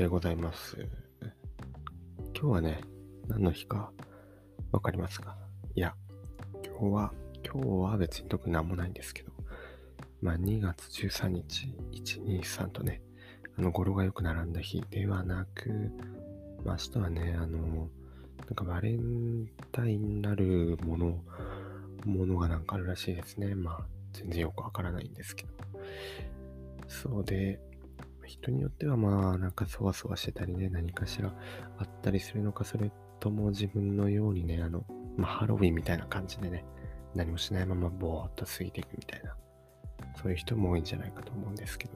でございます。今日はね、何の日かわかりますか？いや、今日は、今日は別に特に何もないんですけど、まあ2月13日、1、2、3とね、あの語呂がよく並んだ日ではなく、まあ明日はね、あの、なんかバレンタインなるもの、ものがなんかあるらしいですね。まあ全然よくわからないんですけど。そうで、人によってはまあなんかそわそわしてたりね、何かしらあったりするのか、それとも自分のようにね、あの、まあハロウィンみたいな感じでね、何もしないままぼーっと過ぎていくみたいな、そういう人も多いんじゃないかと思うんですけど、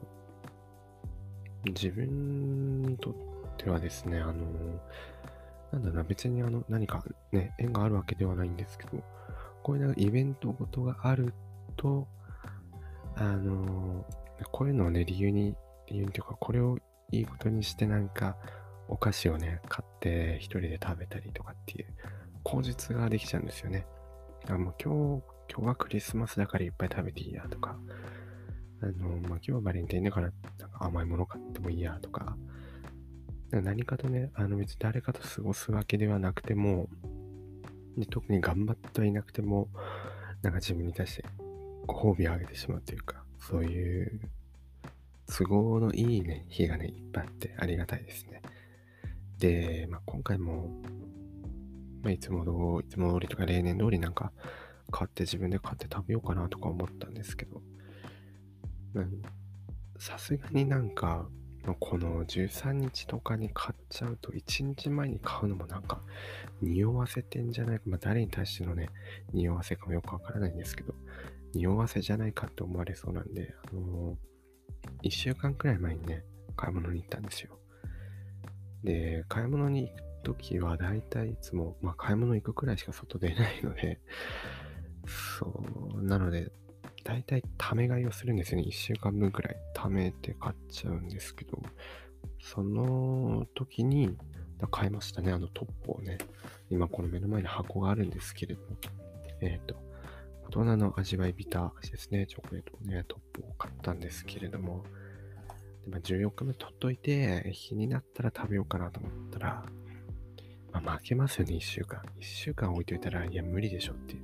自分にとってはですね、あの、なんだろうな、別にあの、何かね、縁があるわけではないんですけど、こういうなんかイベントごとがあると、あの、こういうのをね、理由に、理由にというか、これをいいことにしてなんか、お菓子をね、買って一人で食べたりとかっていう口実ができちゃうんですよね。だからもう今日、今日はクリスマスだからいっぱい食べていいやとか、あの、まあ、今日はバレンタインだからなんか甘いもの買ってもいいやとか、何かとね、あの別に誰かと過ごすわけではなくても、で特に頑張ってはいなくても、なんか自分に対してご褒美をあげてしまうというか、そういう都合のいいね、日がね、いっぱいあってありがたいですね。で、まあ、今回も、まあ、いつもどいつも通りとか例年通りなんか買って自分で買って食べようかなとか思ったんですけど、さすがになんか、この13日とかに買っちゃうと1日前に買うのもなんか匂わせてんじゃないか、まあ誰に対してのね、匂わせかもよくわからないんですけど、匂わせじゃないかって思われそうなんで、あのー、1週間くらい前にね、買い物に行ったんですよ。で、買い物に行くときは大体いいつも、まあ買い物行くくらいしか外出ないので、そう、なので、大体たいため買いをするんですよね。1週間分くらい貯めて買っちゃうんですけど、その時に買いましたね。あのトップをね。今この目の前に箱があるんですけれども、えっ、ー、と、大人の味わいビター味ですね。チョコレートをね、トップ買ったんですけれども、でまあ、14日目取っといて、日になったら食べようかなと思ったら、まあ、負けますよね、1週間。1週間置いといたら、いや、無理でしょって。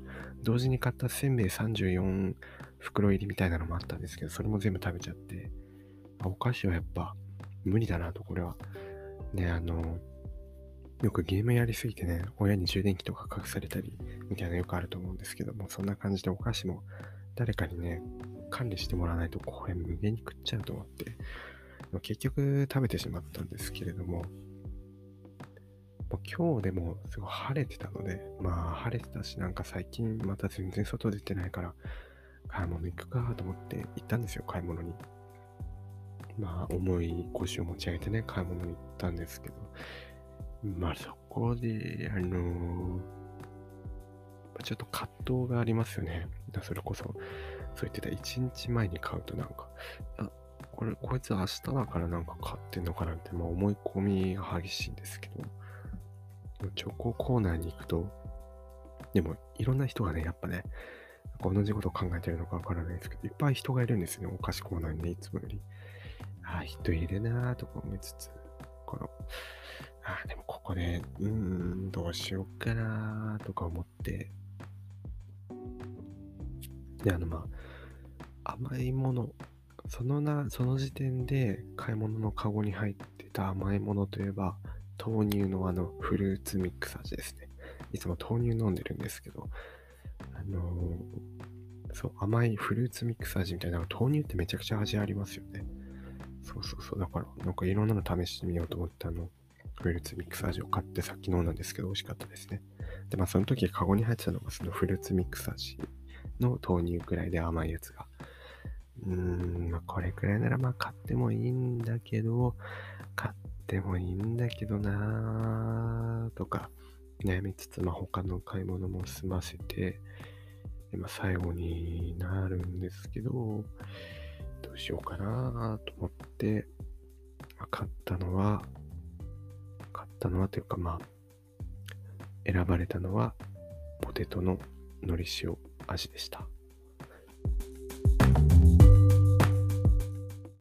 同時に買ったせんべい34袋入りみたいなのもあったんですけど、それも全部食べちゃって、お菓子はやっぱ無理だなと、これは。ね、あの、よくゲームやりすぎてね、親に充電器とか隠されたり、みたいなのよくあると思うんですけども、そんな感じでお菓子も誰かにね、管理してもらわないと、これ無限に食っちゃうと思って、結局食べてしまったんですけれども、今日でもすごい晴れてたので、まあ晴れてたし、なんか最近また全然外出てないから、買い物行くかと思って行ったんですよ、買い物に。まあ重い腰を持ち上げてね、買い物に行ったんですけど、まあそこで、あのちょっと葛藤がありますよね。だそれこそ、そう言ってた1日前に買うとなんか、あ、これ、こいつ明日だからなんか買ってんのかなって、まあ思い込みが激しいんですけど、チョココーナーに行くと、でもいろんな人がね、やっぱね、同じことを考えてるのかわからないですけど、いっぱい人がいるんですよね、お菓子コーナーにね、いつもより。あ、人いるなぁとか思いつつ、この、あ、でもここで、うーん、どうしようかなとか思って、で、あの、まあ、甘いもの、そのな、その時点で買い物のカゴに入ってた甘いものといえば、豆乳のあのフルーツミックス味ですね。いつも豆乳飲んでるんですけど、あのー、そう、甘いフルーツミックス味みたいな、豆乳ってめちゃくちゃ味ありますよね。そうそうそう。だから、なんかいろんなの試してみようと思ってあの、フルーツミックス味を買ってさっき飲んだんですけど、美味しかったですね。で、まあその時カゴに入ってたのがそのフルーツミックス味の豆乳くらいで甘いやつが。うーん、まあこれくらいならまあ買ってもいいんだけど、買ってもいいんだけどなーとか悩みつつ、まあ、他の買い物も済ませて、まあ、最後になるんですけど、どうしようかなと思って、まあ、買ったのは、買ったのはというかまあ、選ばれたのは、ポテトの海苔塩アジでした。